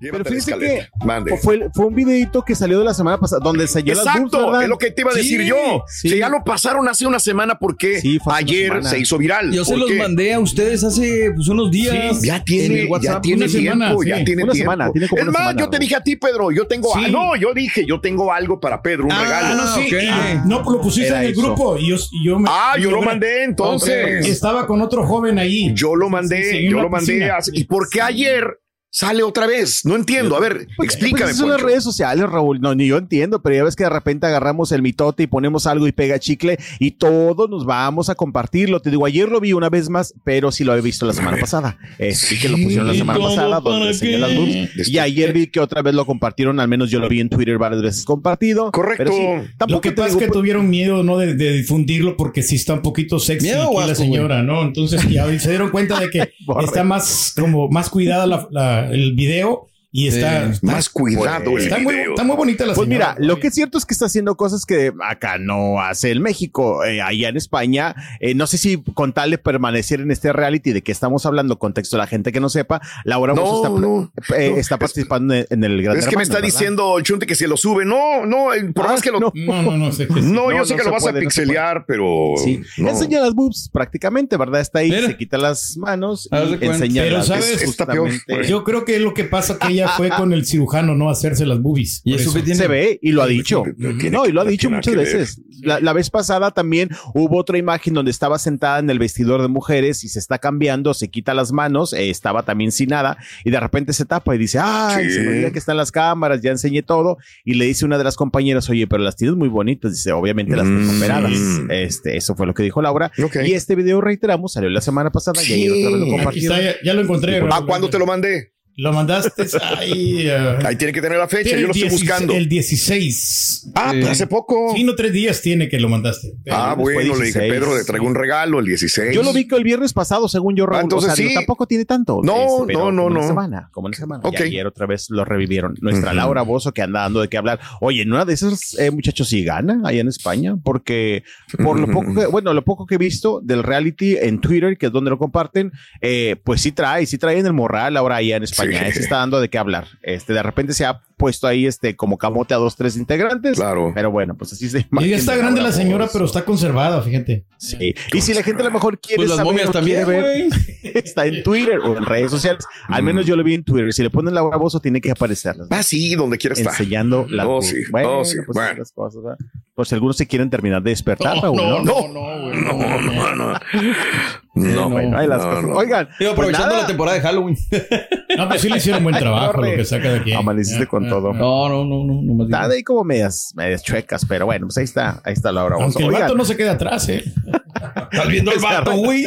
Pero fíjese que Mande. fue, fue un videito que salió de la semana pasada donde se boobs, Exacto, es lo que te iba a decir Sí, yo. sí. Si ya lo pasaron hace una semana porque Sí, ayer semana. se hizo viral. Yo se ¿Por los qué? mandé a ustedes hace pues, unos días. Ya en tiene, el ya WhatsApp, tiene una tiempo, semana, ya sí. tiene Una tiempo. semana, tiene como es una más, semana, yo te ¿no? dije a ti, Pedro, yo tengo, Sí. ah, no, yo dije, yo tengo algo para Pedro, un Ah, regalo. no, sí. Sí, Ok. no, pues lo pusiste Era en el eso. grupo y yo, y yo me- Ah, yo lo mandé entonces. Estaba con otro joven ahí. Yo lo mandé, yo lo mandé. ¿Y por qué ayer sale otra vez? No entiendo. A ver, Pues, explícame. pues son las redes sociales, Raúl. No, ni yo entiendo, pero ya ves que de repente agarramos el mitote y ponemos algo y pega chicle y todos nos vamos a compartirlo. Te digo, ayer lo vi una vez más, pero sí lo había visto la semana pasada. Eh, sí que lo pusieron la ¿Y semana pasada donde las boobs. Y ayer vi que otra vez lo compartieron, al menos yo lo vi en Twitter varias veces compartido. Correcto. Pero sí, tampoco Lo que pasa es que pues, tuvieron miedo no de, de difundirlo porque sí está un poquito sexy Miedo la señora, ¿no? Entonces ya se dieron cuenta de que está más como más cuidada la- la- el video y está, Sí. está- Más cuidado el está muy, video. está muy bonita la Pues señora. mira, lo que es cierto es que está haciendo cosas que acá no hace el México, eh, allá en España. Eh, no sé si con tal de permanecer en este reality de que estamos hablando, contexto a la gente que no sepa, Laura No, está, no, eh, no. está participando en, en el Gran Es que me está ¿verdad? diciendo el chunte que se lo sube. No, no, el problema Ah, es que lo. no. No, no, no sé. No, yo No, sé no que lo vas puede, a no pixelear, pero. Sí, no. enseña las boobs prácticamente, ¿verdad? Está ahí, Mira. se quita las manos de y enseña Pero las sabes, justamente. Yo creo que lo que pasa que ella fue con el cirujano, no a hacerse las boobies. ¿Y eso eso. que tiene? Se ve y lo ha dicho. No tiene- No, y lo ha dicho muchas veces. La, la vez pasada también hubo otra imagen donde estaba sentada en el vestidor de mujeres y se está cambiando, se quita las manos, eh, estaba también sin nada y de repente se tapa y dice, ay, Sí. se me olvida que están las cámaras, ya enseñé todo y le dice una de las compañeras, oye, pero las tienes muy bonitas, dice, obviamente las tengo Mm. operadas. Este, eso fue lo que dijo Laura. Ok. Y este video, reiteramos, salió la semana pasada y ayer otra vez lo está, ya, ya lo encontré. ¿A Raúl. cuándo te lo mandé? Lo mandaste ahí. eh, Ahí tiene que tener la fecha, yo lo el estoy 16 buscando. El 16. Ah, pues hace poco. Sí, no tres días tiene que lo mandaste. Ah, bueno, le dije, 16. Pedro, le traigo un regalo el 16. Yo lo vi que el viernes pasado, según yo, Raúl. Ah, entonces o sea, sí. tampoco tiene tanto. No, pero no, no, como no. semana, como una semana. Ok. Y ayer otra vez lo revivieron. Nuestra. Laura Bozo, que anda dando de qué hablar. Oye, en una de esas eh, muchachos sí gana allá en España, porque por lo poco que, bueno, lo poco que he visto del reality en Twitter, que es donde lo comparten, eh, pues sí trae, sí trae en el morral ahora allá en España. Sí. Eh, se está dando de qué hablar. Este, de repente se ha puesto ahí este como camote a dos, tres integrantes. Claro. Pero bueno, pues así se Y ya está grande la señora, pero está conservada, fíjate. Sí. Y si la gente a lo mejor quiere Pues las saber momias también, quiere ver, está en Twitter o en redes sociales. Al menos yo lo vi en Twitter. Si le ponen Laura Bozo, tiene que aparecer. Ah, sí, donde quiera estar. Enseñando la Oh, sí. Oh, sí. pues, Bueno. las cosas, ¿verdad? Por si algunos se quieren terminar de despertar, Raúl, ¿no? No, no, güey. no, no, no. No, bueno, ahí las no, cosas. no. Oigan, Digo, pues aprovechando nada, la temporada de Halloween. No, pues sí le hicieron buen trabajo lo que saca de aquí. Amaneciste con todo. No, no, no, no, no más digo. están ahí como medias, medias chuecas, pero bueno, pues ahí está, ahí está Laura Bozo. Aunque el vato no se queda atrás, ¿eh? Estás viendo el vato, güey.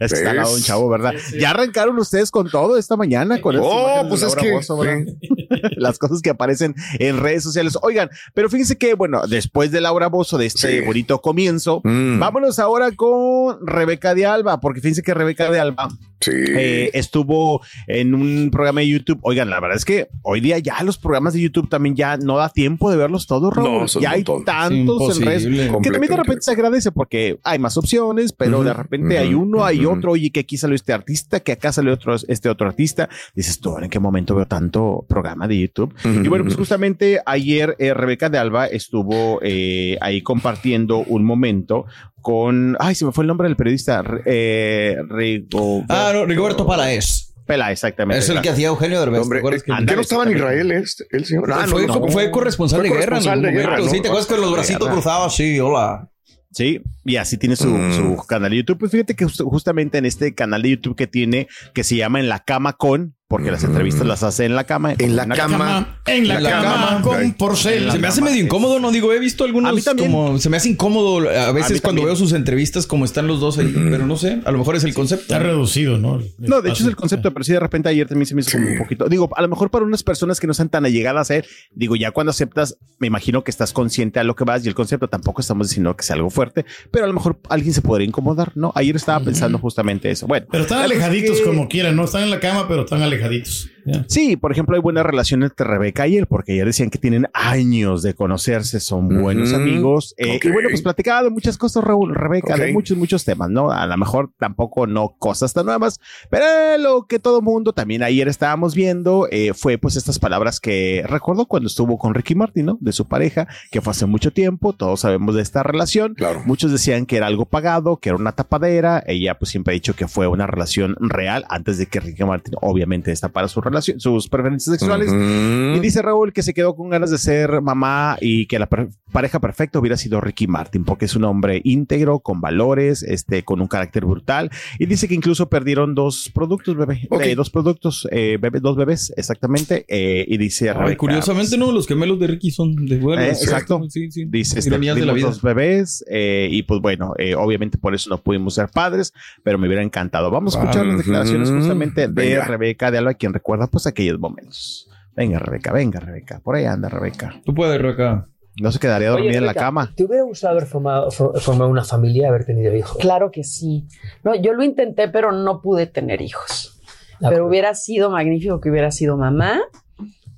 es que está al lado de un chavo, ¿verdad? Ya arrancaron ustedes con todo esta mañana con Oh, de pues es que. Las cosas que aparecen en redes sociales. Oigan, pero fíjense que, bueno, después de Laura Bozo, de este Sí. bonito comienzo, Mm. vámonos ahora con Rebeca de Alba, porque fíjense que Rebeca de Alba Sí. Eh, estuvo en un programa de YouTube. Oigan, la verdad es que hoy día ya los programas de YouTube también ya no da tiempo de verlos todos, Raúl. No, ya hay montón. tantos en redes. Que también de repente se agradece porque hay más opciones, pero de repente hay uno, hay otro, oye, que aquí salió este artista, que acá salió otro, este otro artista. Dices tú, ¿en qué momento veo tanto programa de YouTube? Y bueno, pues justamente ayer eh, Rebeca de Alba estuvo eh, ahí compartiendo un momento con, ay, se me fue el nombre del periodista, eh, Rigo Ah, no, Rigoberto Palaez. Pela, exactamente. Es el que hacía Eugenio Derbez. Hombre, ¿te acuerdas eh, que- ¿qué no estaba en Israel este, el señor? Ah, no, fue, no. fue corresponsal Fue de guerra en corresponsal algún de guerra, momento. ¿no? Sí, ¿te acuerdas con los bracitos cruzados? Sí, hola. Sí, y así tiene su, Mm. su canal de YouTube. Pues fíjate que just- justamente en este canal de YouTube que tiene, que se llama En la cama con, porque las entrevistas las hace en la cama. En la una cama. En la, En la cama, cama. con porcel. Se me hace medio incómodo, ¿no? Digo, he visto algunos A mí también. como... Se me hace incómodo a veces cuando también. veo sus entrevistas como están los dos ahí. Pero no sé, a lo mejor es el concepto. Está reducido, ¿no? No, de hecho es el concepto, pero sí de repente ayer también se me hizo como un poquito. Digo, a lo mejor para unas personas que no están tan allegadas a él, digo, ya cuando aceptas, me imagino que estás consciente a lo que vas y el concepto tampoco estamos diciendo que sea algo fuerte, pero a lo mejor alguien se podría incomodar, ¿no? Ayer estaba pensando justamente eso. Bueno, Pero están es alejaditos que- como quieran, ¿no? Están en la cama, pero están alejaditos. Ya. Sí, por ejemplo, hay buena relación entre Rebeca y él, porque ayer decían que tienen años de conocerse, son buenos Ujú. amigos. eh, Ok. Y bueno, pues platicaba de muchas cosas, Raúl, Rebeca, de Ok. muchos, muchos temas, ¿no? A lo mejor tampoco no cosas tan nuevas, pero lo que todo mundo también ayer estábamos viendo eh, fue pues estas palabras que recuerdo cuando estuvo con Ricky Martin, ¿no? De su pareja, que fue hace mucho tiempo, todos sabemos de esta relación. Claro. Muchos decían que era algo pagado, que era una tapadera. Ella pues siempre ha dicho que fue una relación real antes de que Ricky Martin obviamente destapara su relación, sus preferencias sexuales. Ujú. Y dice Raúl que se quedó con ganas de ser mamá y que la pareja perfecta hubiera sido Ricky Martin, porque es un hombre íntegro, con valores, este, con un carácter brutal. Y dice que incluso perdieron dos productos, bebé. Ok. Eh, dos productos, eh, bebé- dos bebés, exactamente. Eh, y dice Ay, Rebeca, curiosamente, no, los gemelos de Ricky son de vuelo. Eh, exacto. Sí, sí. Dice, este, de la vida. dos bebés eh, y pues bueno, eh, obviamente por eso no pudimos ser padres, pero me hubiera encantado. Vamos a escuchar las declaraciones justamente de Venga. Rebeca de Alba, quien recuerda pues aquellos momentos. Venga, Rebeca, venga, Rebeca. Por ahí anda, Rebeca. Tú puedes, Rebeca. No se quedaría Oye, dormida en la cama. ¿Te hubiera gustado haber formado, for- formado una familia, haber tenido hijos? Claro que sí. No, yo lo intenté, pero no pude tener hijos. De Pero hubiera sido magnífico que hubiera sido mamá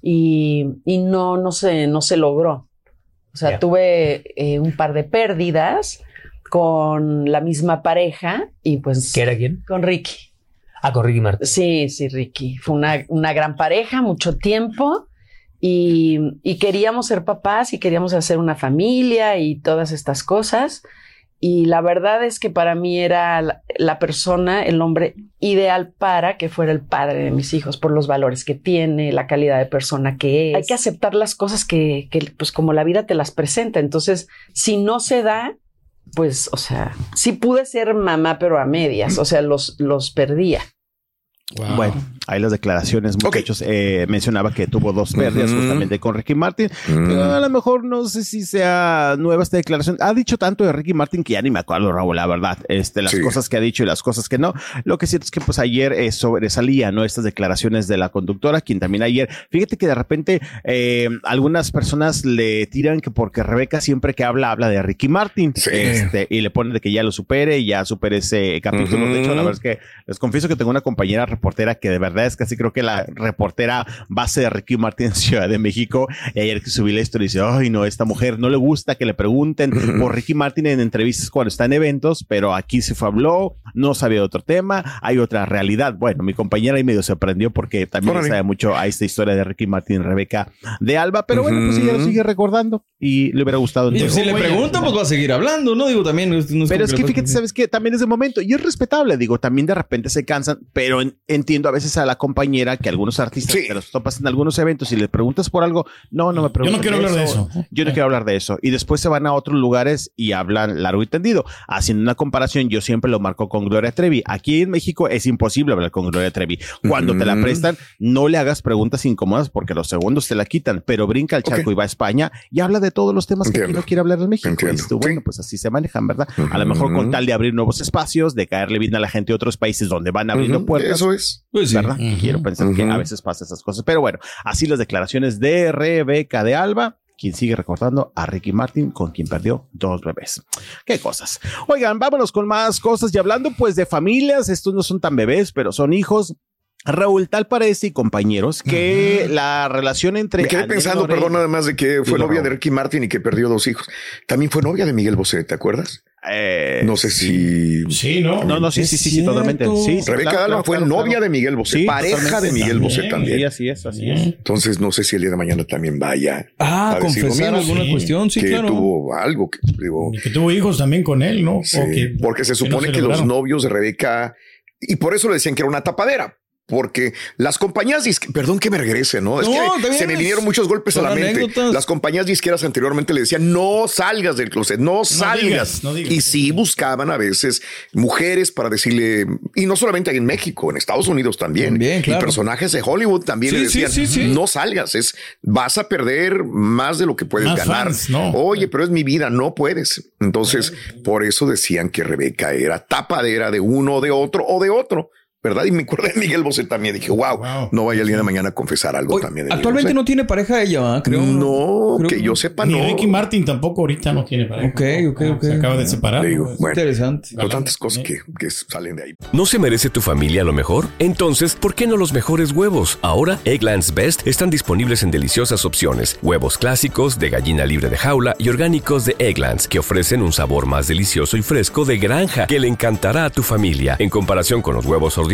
y, y no, no se, no se logró. O sea, tuve eh, un par de pérdidas con la misma pareja y pues ¿Qué era quién? con Ricky. Ah, con Ricky Martin. Sí, sí, Ricky. Fue una, una gran pareja, mucho tiempo. Y, y queríamos ser papás y queríamos hacer una familia y todas estas cosas. Y la verdad es que para mí era la, la persona, el hombre ideal para que fuera el padre de mis hijos, por los valores que tiene, la calidad de persona que es. Hay que aceptar las cosas que, que, pues como la vida te las presenta. Entonces, si no se da, pues, o sea, sí pude ser mamá, pero a medias, o sea, los, los perdía. Wow. Bueno, ahí las declaraciones, muchachos. Eh, mencionaba que tuvo dos pérdidas justamente con Ricky Martin. A lo mejor no sé si sea nueva esta declaración. Ha dicho tanto de Ricky Martin que ya ni me acuerdo, Raúl, la verdad. Este, las Sí. cosas que ha dicho y las cosas que no. Lo que cierto es que pues ayer eh, sobresalía, ¿no? Estas declaraciones de la conductora, quien también ayer, fíjate que de repente eh, algunas personas le tiran que porque Rebeca siempre que habla, habla de Ricky Martin. Sí. Este, y le ponen de que ya lo supere y ya supere ese capítulo. De hecho, la verdad es que les confieso que tengo una compañera reportera que de verdad es casi creo que la reportera base de Ricky Martin en Ciudad de México. Y ayer que subí la historia dice, ay no, esta mujer no le gusta que le pregunten por Ricky Martin en entrevistas cuando está en eventos, pero aquí se fue habló, no sabía de otro tema, hay otra realidad. Bueno, mi compañera ahí medio se aprendió porque también sabe mucho a esta historia de Ricky Martin y Rebeca de Alba, pero bueno, pues ella lo sigue recordando y le hubiera gustado. Y si le preguntan, pues va a seguir hablando, ¿no? Digo, también. no es- Pero es que fíjate, ¿sabes qué? También es de momento y es respetable. Digo, también de repente se cansan, pero en- entiendo a veces a la compañera que algunos artistas Sí. que los topas en algunos eventos y le preguntas por algo, no, no me Yo preguntes. no quiero hablar de eso. Yo no quiero hablar de eso. Y después se van a otros lugares y hablan largo y tendido. Haciendo una comparación, yo siempre lo marco con Gloria Trevi. Aquí en México es imposible hablar con Gloria Trevi. Cuando te la prestan, no le hagas preguntas incómodas porque los segundos te la quitan, pero brinca el charco y va a España y habla de todos los temas que aquí no quiere hablar en México. Entiendo. Y tú, bueno, Sí. pues así se manejan, ¿verdad? A lo mejor con tal de abrir nuevos espacios, de caerle bien a la gente de otros países donde van abriendo puertas. Eso es. Pues sí. ¿verdad? Quiero pensar que a veces pasa esas cosas. Pero bueno, así las declaraciones de Rebeca de Alba. quien sigue recordando a Ricky Martin, con quien perdió dos bebés. Qué cosas. Oigan, vámonos con más cosas y hablando pues de familias, estos no son tan bebés, pero son hijos. Raúl, tal parece y compañeros que la relación entre. Me quedé pensando, Lorena- perdón, nada más de que fue novia de. Ricky Martin y que perdió dos hijos. También fue novia de Miguel Bosé, ¿te acuerdas? Eh, No sé si. Sí, ¿no? No, no, sí, sí, sí, sí, totalmente. Sí, sí, Rebeca claro, Alba claro, fue claro, novia claro. de Miguel Bosé, Sí, pareja de Miguel Bosé También. también. Sí, así es, así es. Entonces no sé si el día de mañana también vaya Ah, a decir confesar alguna Sí. cuestión, sí, que claro. tuvo algo que digo, Y que tuvo hijos también con él, ¿no? sí, O que- porque se no supone que, los lograron. novios de Rebeca y por eso le decían que era una tapadera. Porque las compañías perdón que me regrese, ¿no? Es que se me vinieron muchos golpes a la mente. Las compañías disqueras anteriormente le decían no salgas del closet, no, salgas. digas, no digas. Y sí buscaban a veces mujeres para decirle, y no solamente en México, en Estados Unidos también. También, claro. Y personajes de Hollywood también Sí, le decían, sí, sí. no salgas, es, vas a perder más de lo que puedes Más ganar. Oye, pero es mi vida, no puedes. Entonces, por eso decían que Rebeca era tapadera de uno, de otro o de otro. ¿Verdad? Y me acordé de Miguel Bosé también. Dije, wow, Wow. no vaya día de mañana a confesar algo también. actualmente no tiene pareja ella, ¿verdad? creo. No, Creo que yo sepa, Ni no. Ricky Martin tampoco ahorita no tiene pareja. Ok, ok, Ah, ok. Se acaba de separar. Digo, pues. bueno, Interesante. pero tantas cosas que, que salen de ahí. ¿No se merece tu familia lo mejor? Entonces, ¿por qué no los mejores huevos? Ahora, Egglands Best están disponibles en deliciosas opciones. Huevos clásicos, de gallina libre de jaula y orgánicos de Egglands, que ofrecen un sabor más delicioso y fresco de granja que le encantará a tu familia. En comparación con los huevos ordinarios,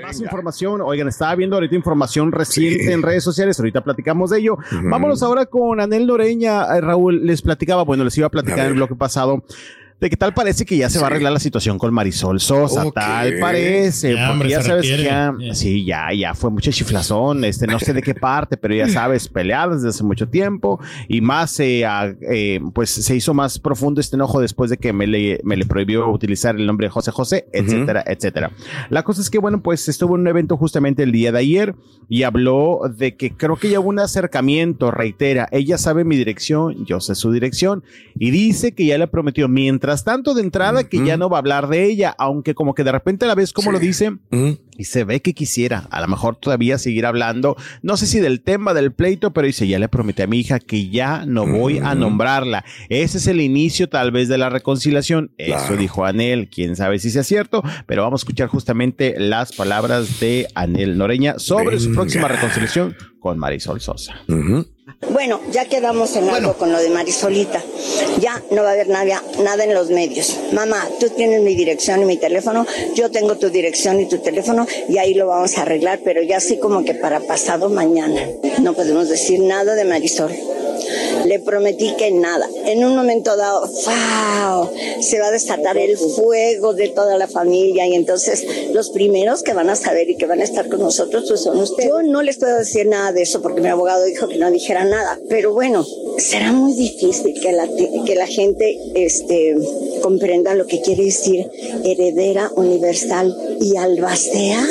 Más información, oigan, estaba viendo ahorita información reciente Sí. en redes sociales, ahorita platicamos de ello. Vámonos ahora con Anel Loreña. Eh, Raúl, les platicaba, bueno, les iba a platicar A en el bloque pasado. De que tal parece que ya se va a arreglar la situación con Marisol Sosa, tal parece, Ya, porque hombre, ya sabes que ya, sí, ya, ya fue mucha chiflazón, este, no sé de qué parte, pero ya sabes, peleadas desde hace mucho tiempo y más, eh, a- eh, pues se hizo más profundo este enojo después de que me le, me le prohibió utilizar el nombre de José José, etcétera, etcétera. La cosa es que, bueno, pues estuvo en un evento justamente el día de ayer y habló de que creo que ya hubo un acercamiento, reitera, ella sabe mi dirección, yo sé su dirección y dice que ya le prometió, mientras tanto de entrada, que ya no va a hablar de ella, aunque como que de repente la vez como Sí. lo dice, Mm. y se ve que quisiera a lo mejor todavía seguir hablando, no sé si del tema del pleito, pero dice, ya le prometí a mi hija que ya no voy a nombrarla. Ese es el inicio tal vez de la reconciliación. Eso dijo Anel, quién sabe si sea cierto, pero vamos a escuchar justamente las palabras de Anel Noreña sobre su próxima reconciliación con Marisol Sosa. Bueno, ya quedamos en algo con lo de Marisolita. Ya no va a haber nada, nada en los medios. Mamá, tú tienes mi dirección y mi teléfono, yo tengo tu dirección y tu teléfono y ahí lo vamos a arreglar, pero ya así como que para pasado mañana. No podemos decir nada de Marisol. Le prometí que nada. En un momento dado, ¡wow! Se va a desatar el fuego de toda la familia y entonces los primeros que van a saber y que van a estar con nosotros pues son ustedes. Yo no les puedo decir nada de eso porque mi abogado dijo que no dijera nada, pero bueno, será muy difícil que la, que la gente este, comprenda lo que quiere decir heredera universal y albacea.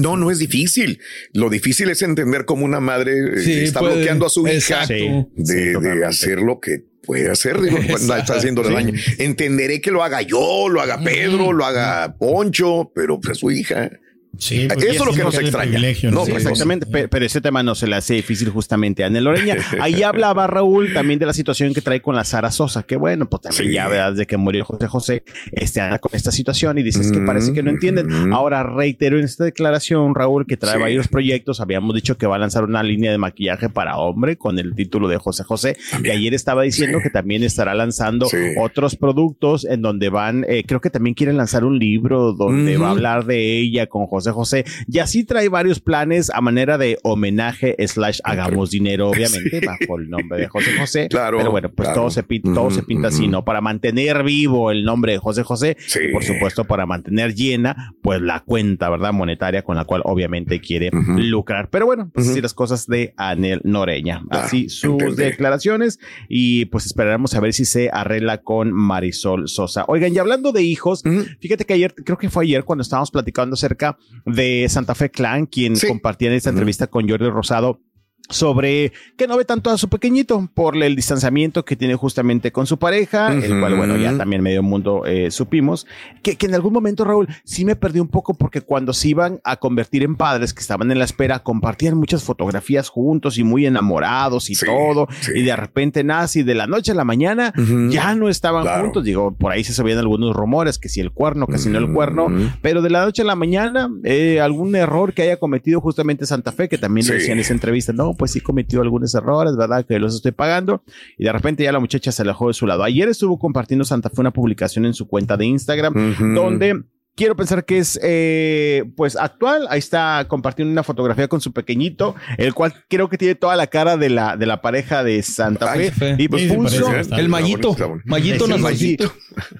No, no es difícil. Lo difícil es entender cómo una madre eh, Sí, está puede- bloqueando a su hija. Sí. de, de hacer lo que puede hacer. Digo, cuando está haciéndole daño. Entenderé que lo haga yo, lo haga Pedro, lo haga Poncho, pero pues su hija. Sí, pues, Eso es lo que nos extraña. No, sí, exactamente, pero, pero, ese tema no se le hace difícil justamente a Anel Loreña. Ahí hablaba Raúl también de la situación que trae con la Sara Sosa, que bueno, pues también sí. ya verdad de que murió José José, este anda con esta situación y dices que parece que no entienden. Ahora reitero en esta declaración, Raúl, que trae sí. varios proyectos. Habíamos dicho que va a lanzar una línea de maquillaje para hombre con el título de José José. También. Y ayer estaba diciendo sí. que también estará lanzando otros productos en donde van, eh, creo que también quieren lanzar un libro donde va a hablar de ella con José José. Y así trae varios planes a manera de homenaje slash hagamos dinero, obviamente, bajo el nombre de José José. Claro. Pero bueno, pues claro. todo se pinta, todo se pinta así, ¿no? Para mantener vivo el nombre de José José. Y por supuesto, para mantener llena, pues la cuenta, ¿verdad? Monetaria con la cual obviamente quiere lucrar. Pero bueno, pues así las cosas de Anel Noreña. Así sus declaraciones y pues esperaremos a ver si se arregla con Marisol Sosa. Oigan, y hablando de hijos, fíjate que ayer, creo que fue ayer cuando estábamos platicando acerca de Santa Fe Clan, quien sí. compartía en esta entrevista con Jordi Rosado sobre que no ve tanto a su pequeñito por el distanciamiento que tiene justamente con su pareja, uh -huh. el cual, bueno, ya también medio mundo eh, supimos, que, que, en algún momento, Raúl, sí me perdí un poco porque cuando se iban a convertir en padres que estaban en la espera, compartían muchas fotografías juntos y muy enamorados y sí, todo, sí. y de repente nace y de la noche a la mañana uh -huh. ya no estaban claro. juntos, digo, por ahí se sabían algunos rumores, que si el cuerno, que si no el cuerno, pero de la noche a la mañana, eh, algún error que haya cometido justamente Santa Fe, que también sí. decía en esa entrevista, no, pues sí cometió algunos errores, ¿verdad? Que los estoy pagando. Y de repente ya la muchacha se alejó de su lado. Ayer estuvo compartiendo Santa Fe una publicación en su cuenta de Instagram, uh -huh. donde quiero pensar que es eh, pues actual. Ahí está compartiendo una fotografía con su pequeñito, el cual creo que tiene toda la cara de la, de la pareja de Santa Fe. Ay, y pues sí, puso el mallito, mallito, no mallito.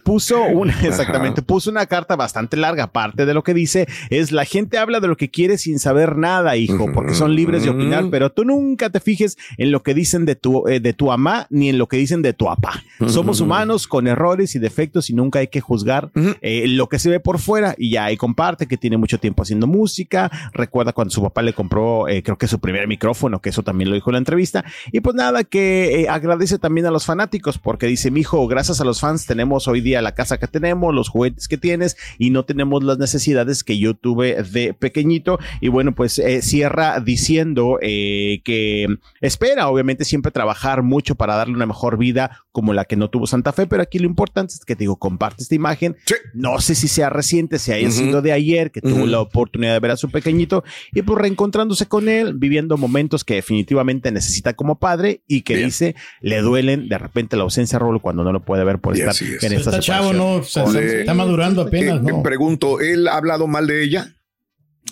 Puso una, exactamente, puso una carta bastante larga. Aparte de lo que dice, es la gente habla de lo que quiere sin saber nada, hijo, porque son libres de opinar, pero tú nunca te fijes en lo que dicen de tu, eh, de tu mamá ni en lo que dicen de tu papá. Somos humanos con errores y defectos y nunca hay que juzgar eh, lo que se ve por fuera y ya ahí comparte que tiene mucho tiempo haciendo música. Recuerda cuando su papá le compró, eh, creo que su primer micrófono, que eso también lo dijo en la entrevista. Y pues nada, que eh, agradece también a los fanáticos porque dice, mi hijo, gracias a los fans tenemos hoy día la casa que tenemos, los juguetes que tienes y no tenemos las necesidades que yo tuve de pequeñito. Y bueno, pues eh, cierra diciendo que espera, obviamente, siempre trabajar mucho para darle una mejor vida como la que no tuvo Santa Fe, pero aquí lo importante es que te digo, comparte esta imagen. Sí. No sé si sea reciente, si haya uh -huh. sido de ayer, que uh -huh. tuvo la oportunidad de ver a su pequeñito y pues reencontrándose con él, viviendo momentos que definitivamente necesita como padre y que Bien. dice le duelen de repente la ausencia de Raúl cuando no lo puede ver por estar en esta está chavo, ¿no? O sea, está madurando apenas, eh, ¿no? Pregunto, ¿él ha hablado mal de ella?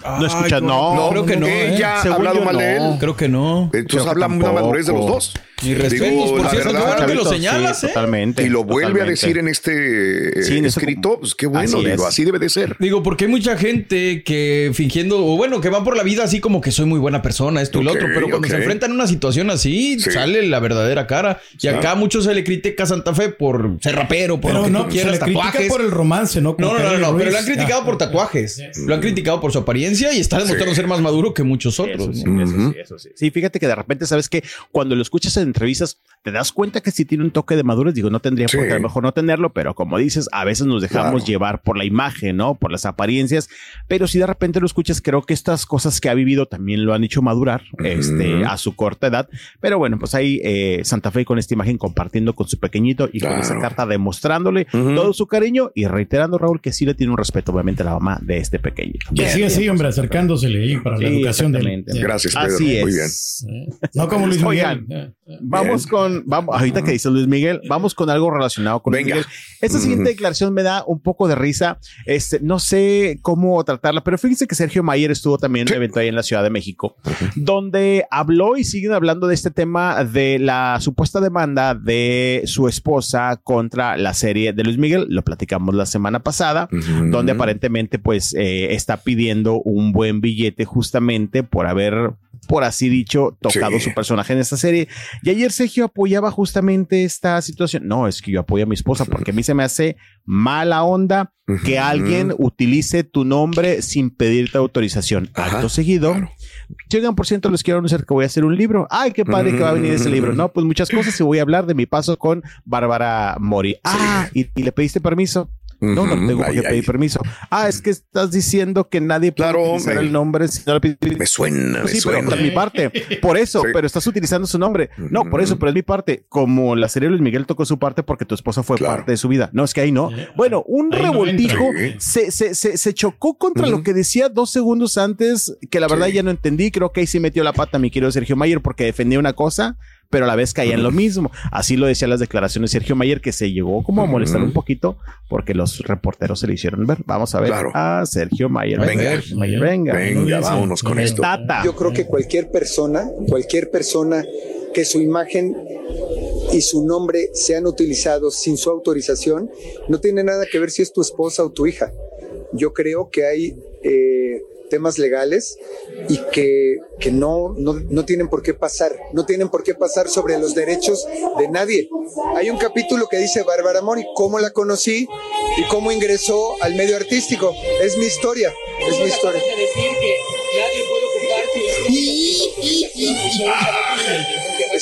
No escuchas, no, no, creo que no. Ella ¿eh? ha hablado mal no. de él. Creo que no. Entonces habla una madurez de los dos. Y respetos, por cierto, verdad, que lo señalas, sí, ¿eh? Totalmente. Y lo vuelve totalmente. a decir en este sí, en escrito, pues qué bueno, así, digo, así debe de ser. Digo, porque hay mucha gente que fingiendo, o bueno, que va por la vida así como que soy muy buena persona, esto y lo otro, pero cuando okay. se enfrentan a una situación así, sí. sale la verdadera cara. Y acá claro. mucho se le critica a Santa Fe por ser rapero, por pero lo que no, tú quieras, se le tatuajes. por el romance, ¿no? no, no, no, no, pero lo han criticado por tatuajes. Lo han criticado por su apariencia y está demostrando ser más maduro que muchos otros. Eso sí, ¿no? eso sí, eso sí. Sí, fíjate que de repente sabes que cuando lo escuchas en entrevistas te das cuenta que si tiene un toque de madurez, digo, no tendría sí. por qué a lo mejor no tenerlo, pero como dices, a veces nos dejamos claro. llevar por la imagen, ¿no? Por las apariencias, pero si de repente lo escuchas, creo que estas cosas que ha vivido también lo han hecho madurar, uh -huh. este, a su corta edad, pero bueno, pues ahí eh, Santa Fe con esta imagen compartiendo con su pequeñito y claro. con esa carta demostrándole uh -huh. todo su cariño y reiterando, Raúl, que sí le tiene un respeto, obviamente, a la mamá de este pequeñito. Y así, así, hombre, acercándosele ahí para sí, la educación de él. Gracias, Pedro. Así es. Muy bien. No como Luis Miguel. Oigan, vamos con, vamos, ahorita que dice Luis Miguel, vamos con algo relacionado con Venga. Luis Miguel. Esta siguiente declaración me da un poco de risa. Este, no sé cómo tratarla, pero fíjense que Sergio Mayer estuvo también en un evento ahí en la Ciudad de México, donde habló y siguen hablando de este tema de la supuesta demanda de su esposa contra la serie de Luis Miguel. Lo platicamos la semana pasada, uh -huh. donde aparentemente pues eh, está pidiendo un buen billete justamente por haber por así dicho, tocado sí. su personaje en esta serie. Y ayer Sergio apoyaba justamente esta situación. No, es que yo apoyo a mi esposa porque a mí se me hace mala onda que uh -huh. alguien utilice tu nombre sin pedirte autorización. Ajá, Acto seguido, claro. llegan por ciento, les quiero anunciar que voy a hacer un libro. Ay, qué padre uh -huh. que va a venir ese libro. No, pues muchas cosas y voy a hablar de mi paso con Bárbara Mori. Sí. Ah, ¿y, ¿y le pediste permiso? No, no tengo por ay, qué pedir ay. permiso. Ah, es que estás diciendo que nadie puede Claro, utilizar me- el nombre. si no lo pide- Me suena, Pues me sí, pero suena. de mi parte. Por eso, Sí. pero estás utilizando su nombre. No, por eso, pero es mi parte. Como la serie Luis Miguel tocó su parte porque tu esposa fue Claro. parte de su vida. No, es que ahí no. Bueno, un Ahí no revoltijo se, se, se, se chocó contra lo que decía dos segundos antes, que la verdad Sí. ya no entendí. Creo que ahí sí metió la pata mi querido Sergio Mayer porque defendía una cosa, pero a la vez caía en lo mismo. Así lo decían las declaraciones de Sergio Mayer, que se llegó como a molestar un poquito porque los reporteros se le hicieron ver. Vamos a ver Claro. a Sergio Mayer. Venga. Mayer, venga. Venga, vámonos con esto. Tata. Yo creo que cualquier persona, cualquier persona que su imagen y su nombre sean utilizados sin su autorización, no tiene nada que ver si es tu esposa o tu hija. Yo creo que hay eh, temas legales y que, que no, no, no tienen por qué pasar, no tienen por qué pasar sobre los derechos de nadie. Hay un capítulo que dice Bárbara Mori, cómo la conocí y cómo ingresó al medio artístico. Es mi historia, es mi historia.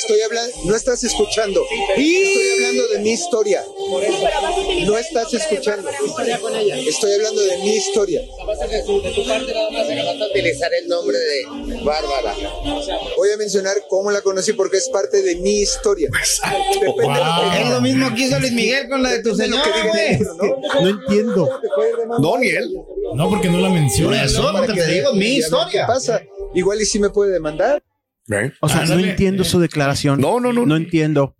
Estoy hablando, no estás escuchando. Estoy hablando de mi historia. No estás escuchando. Estoy hablando de mi historia. utilizar el nombre de Bárbara. Voy a mencionar cómo la conocí porque es parte de mi historia. Depende de lo que Es lo mismo que hizo Luis Miguel con la de tu de diga, ¿no? No entiendo. No, ni él. No, porque no la menciona. Por eso, ¿no? lo que te digo, mi a historia. ¿Qué pasa? Igual y si me puede demandar. ¿Eh? O sea, no entiendo su declaración. No, no, no. No entiendo.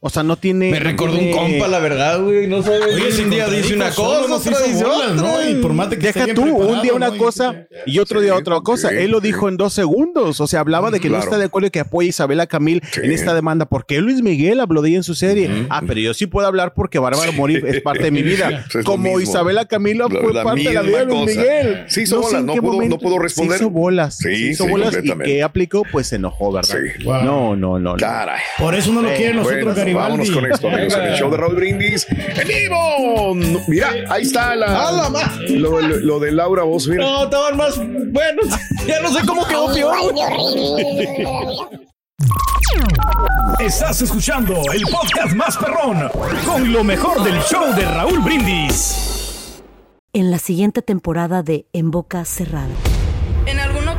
O sea, no tiene. Me recordó un compa, la verdad, güey. No sabes. Oye, si un día dice una cosa, otra dice bolas, otra. ¿no? Y por más de que esté Deja tú, un día una ¿no? cosa y otro día Sí, otra cosa. sí, Él lo sí. dijo en dos segundos. O sea, hablaba de que no Claro. está de acuerdo y que apoya a Isabela Camil Sí. en esta demanda. porque Luis Miguel habló de ella en su serie? Ah, pero yo sí puedo hablar porque Bárbara Mori es parte de mi vida. Es Como. Isabela Camilo La- fue la parte de la vida de Luis. Miguel. Sí hizo sé bolas, no qué pudo- no responder. Se hizo bolas. Sí, hizo sí, bolas y que aplicó, pues se enojó, ¿verdad? Sí. No, no, no. no. Caray. Por eso no lo quieren nosotros, Garibaldi. vámonos con esto, amigos, en el show de Raúl Brindis. ¡En vivo! Mira, ahí está la, ¡A la lo- lo de Laura Vos. Mira. No, estaban más buenos. Ya no sé cómo quedó peor. Estás escuchando el podcast más perrón con lo mejor del show de Raúl Brindis. En la siguiente temporada de En Boca Cerrada.